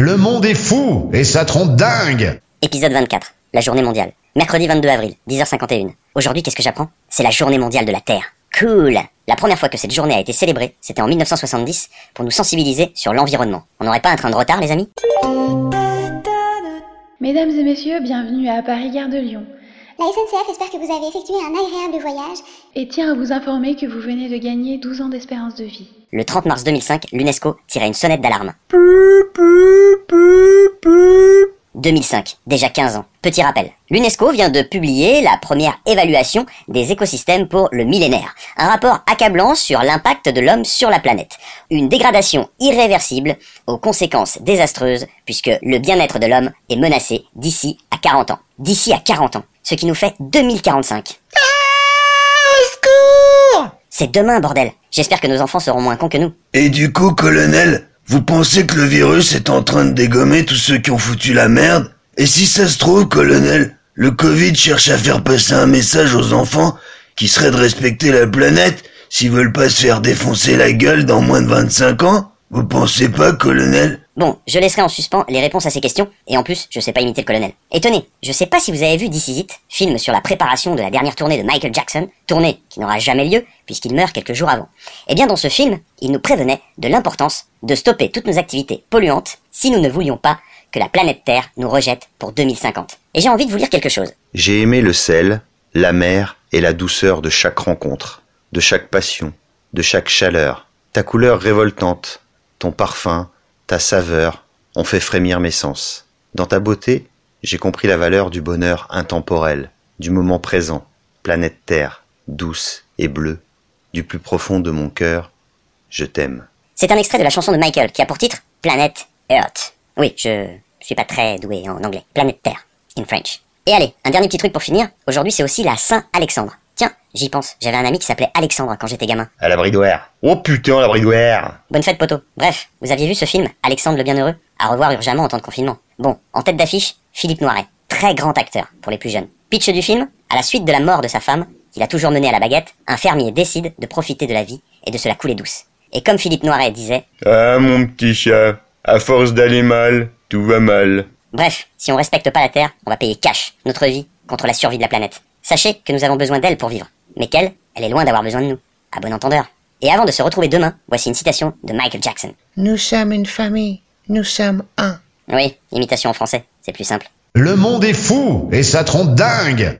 Le monde est fou et ça trompe dingue Épisode 24, la journée mondiale. Mercredi 22 avril, 10h51. Aujourd'hui, qu'est-ce que j'apprends? C'est la journée mondiale de la Terre. Cool La première fois que cette journée a été célébrée, c'était en 1970 pour nous sensibiliser sur l'environnement. On n'aurait pas un train de retard, les amis? Mesdames et messieurs, bienvenue à Paris-Gare de Lyon. La SNCF espère que vous avez effectué un agréable voyage. Et tient à vous informer que vous venez de gagner 12 ans d'espérance de vie. Le 30 mars 2005, l'UNESCO tirait une sonnette d'alarme. 2005, déjà 15 ans. Petit rappel, l'UNESCO vient de publier la première évaluation des écosystèmes pour le millénaire. Un rapport accablant sur l'impact de l'homme sur la planète. Une dégradation irréversible aux conséquences désastreuses puisque le bien-être de l'homme est menacé d'ici à 40 ans. D'ici à 40 ans. Ce qui nous fait 2045. C'est demain, bordel. J'espère que nos enfants seront moins cons que nous. Et du coup, colonel, vous pensez que le virus est en train de dégommer tous ceux qui ont foutu la merde? Et si ça se trouve, colonel, le Covid cherche à faire passer un message aux enfants qui serait de respecter la planète s'ils veulent pas se faire défoncer la gueule dans moins de 25 ans? Vous pensez pas, colonel? Bon, je laisserai en suspens les réponses à ces questions, et en plus, je sais pas imiter le colonel. Et tenez, je sais pas si vous avez vu This film sur la préparation de la dernière tournée de Michael Jackson, tournée qui n'aura jamais lieu puisqu'il meurt quelques jours avant. Eh bien, dans ce film, il nous prévenait de l'importance de stopper toutes nos activités polluantes si nous ne voulions pas que la planète Terre nous rejette pour 2050. Et j'ai envie de vous lire quelque chose. J'ai aimé le sel, la mer et la douceur de chaque rencontre, de chaque passion, de chaque chaleur. Ta couleur révoltante, ton parfum, ta saveur ont fait frémir mes sens. Dans ta beauté, j'ai compris la valeur du bonheur intemporel, du moment présent, planète Terre, douce et bleue, du plus profond de mon cœur, je t'aime. C'est un extrait de la chanson de Michael qui a pour titre Planet Earth. Oui, je suis pas très doué en anglais. Planète Terre, in French. Et allez, un dernier petit truc pour finir. Aujourd'hui, c'est aussi la Saint-Alexandre. Tiens, j'y pense. J'avais un ami qui s'appelait Alexandre quand j'étais gamin. À la bridouère. Oh putain, la bridouère Bonne fête, poteau. Bref, vous aviez vu ce film, Alexandre le Bienheureux? À revoir urgemment en temps de confinement. Bon, en tête d'affiche, Philippe Noiret. Très grand acteur pour les plus jeunes. Pitch du film À la suite de la mort de sa femme, qu'il a toujours menée à la baguette, un fermier décide de profiter de la vie et de se la couler douce. Et comme Philippe Noiret disait, Ah, mon petit chat, à force d'aller mal, tout va mal. Bref, si on respecte pas la Terre, on va payer cash notre vie contre la survie de la planète. Sachez que nous avons besoin d'elle pour vivre. Mais qu'elle, elle est loin d'avoir besoin de nous. À bon entendeur. Et avant de se retrouver demain, voici une citation de Michael Jackson. Nous sommes une famille, nous sommes un. Oui, imitation en français, c'est plus simple. Le monde est fou et ça trompe dingue